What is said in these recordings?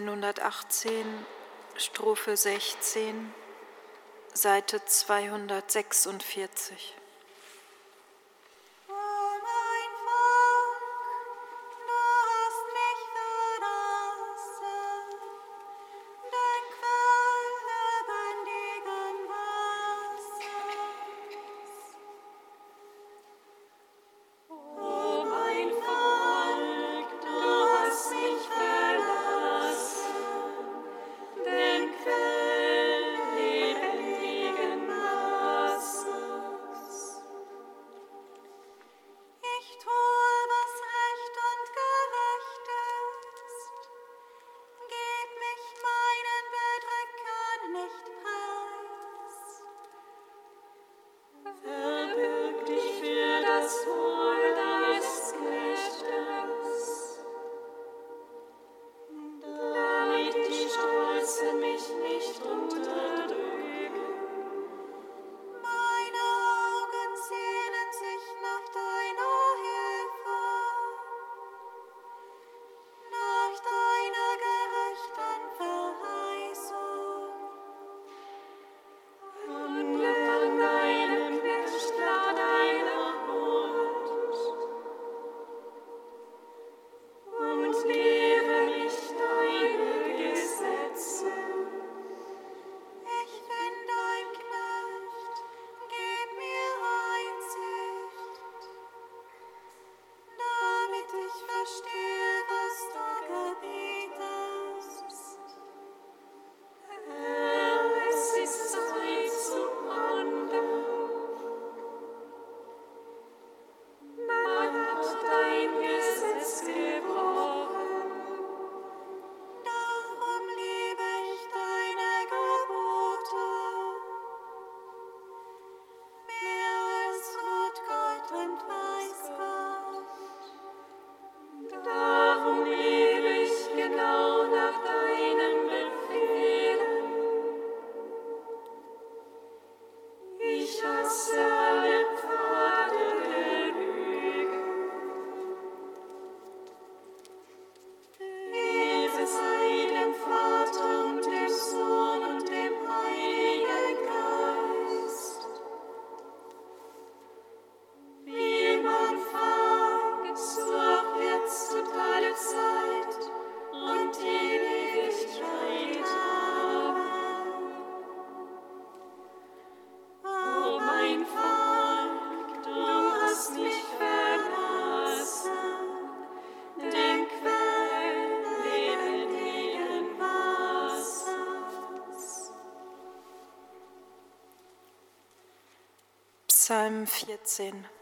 118, Strophe 16, Seite 246. Psalm 14.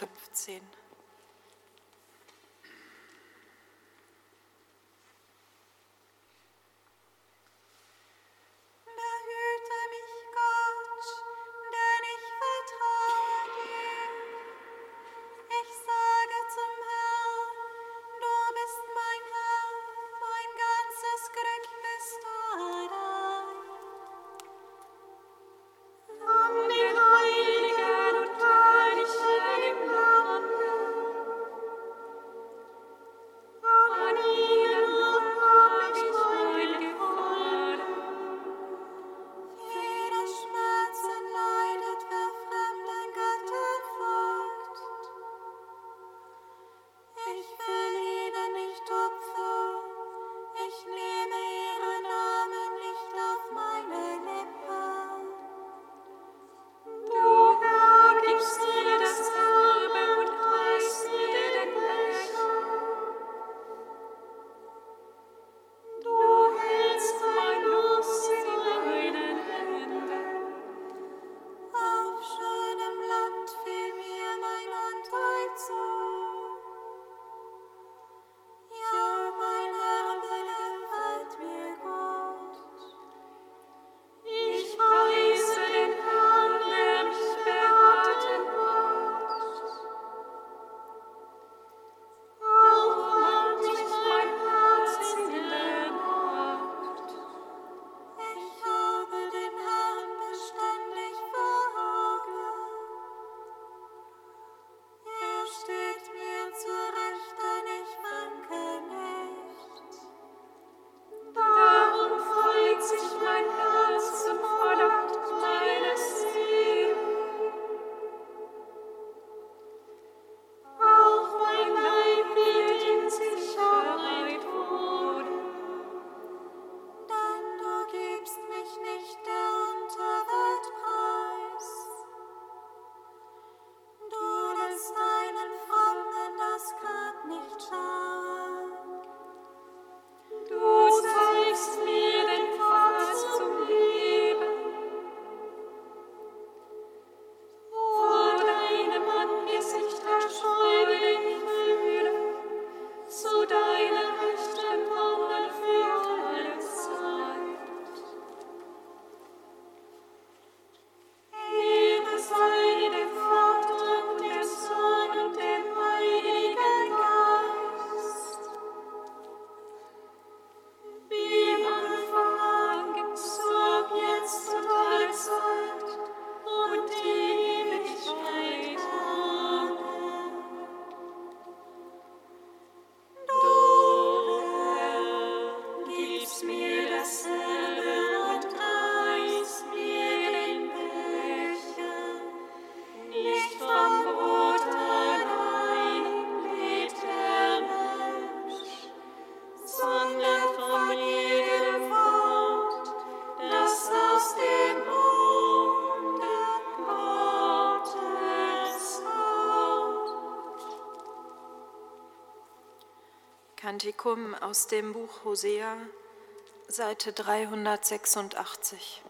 15. soul. Kantikum aus dem Buch Hosea, Seite 386.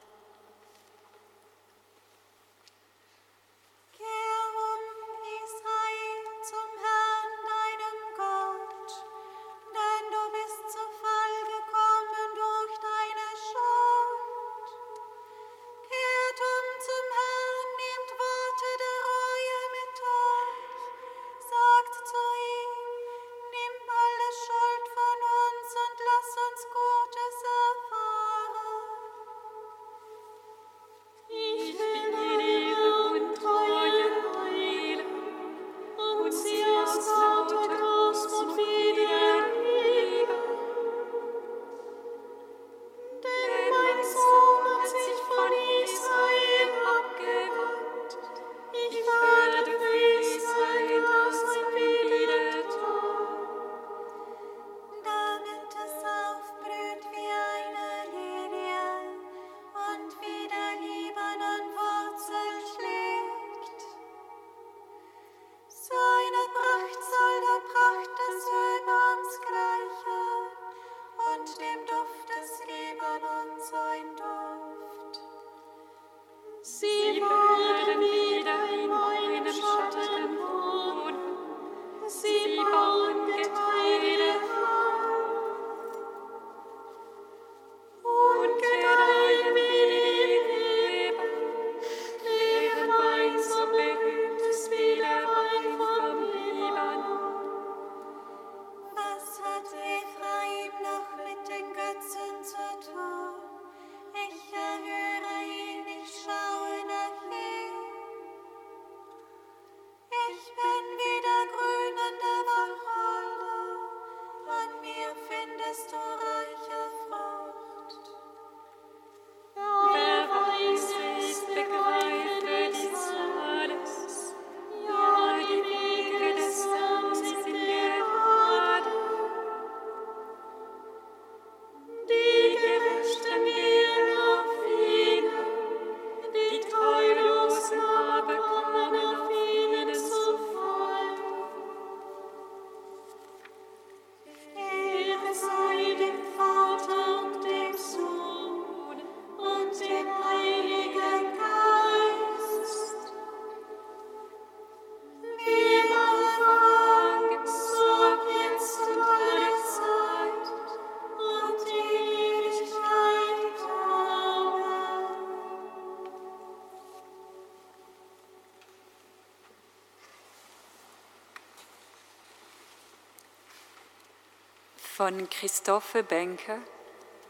von Christophe Benke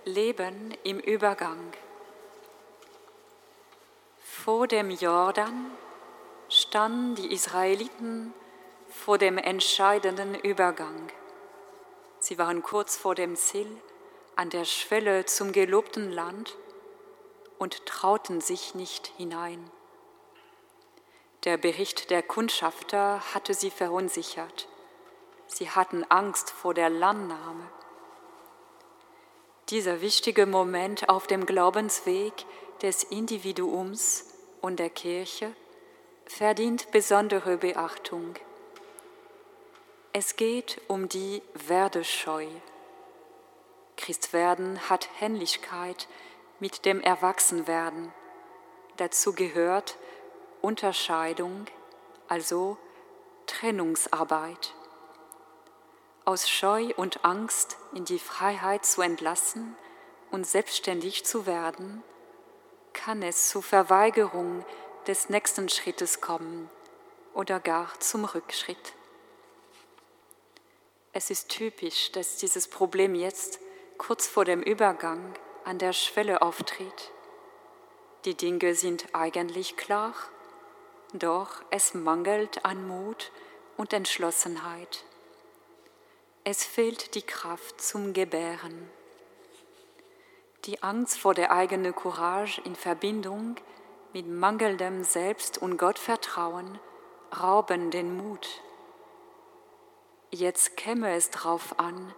Leben im Übergang. Vor dem Jordan standen die Israeliten vor dem entscheidenden Übergang. Sie waren kurz vor dem Ziel, an der Schwelle zum gelobten Land und trauten sich nicht hinein. Der Bericht der Kundschafter hatte sie verunsichert. Sie hatten Angst vor der Landnahme. Dieser wichtige Moment auf dem Glaubensweg des Individuums und der Kirche verdient besondere Beachtung. Es geht um die Werdescheu. Christwerden hat Ähnlichkeit mit dem Erwachsenwerden. Dazu gehört Unterscheidung, also Trennungsarbeit. Aus Scheu und Angst in die Freiheit zu entlassen und selbstständig zu werden, kann es zu Verweigerung des nächsten Schrittes kommen oder gar zum Rückschritt. Es ist typisch, dass dieses Problem jetzt kurz vor dem Übergang an der Schwelle auftritt. Die Dinge sind eigentlich klar, doch es mangelt an Mut und Entschlossenheit. Es fehlt die Kraft zum Gebären. Die Angst vor der eigenen Courage in Verbindung mit mangelndem Selbst- und Gottvertrauen rauben den Mut Jetzt käme es darauf an,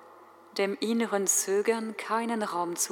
dem inneren Zögern keinen Raum zu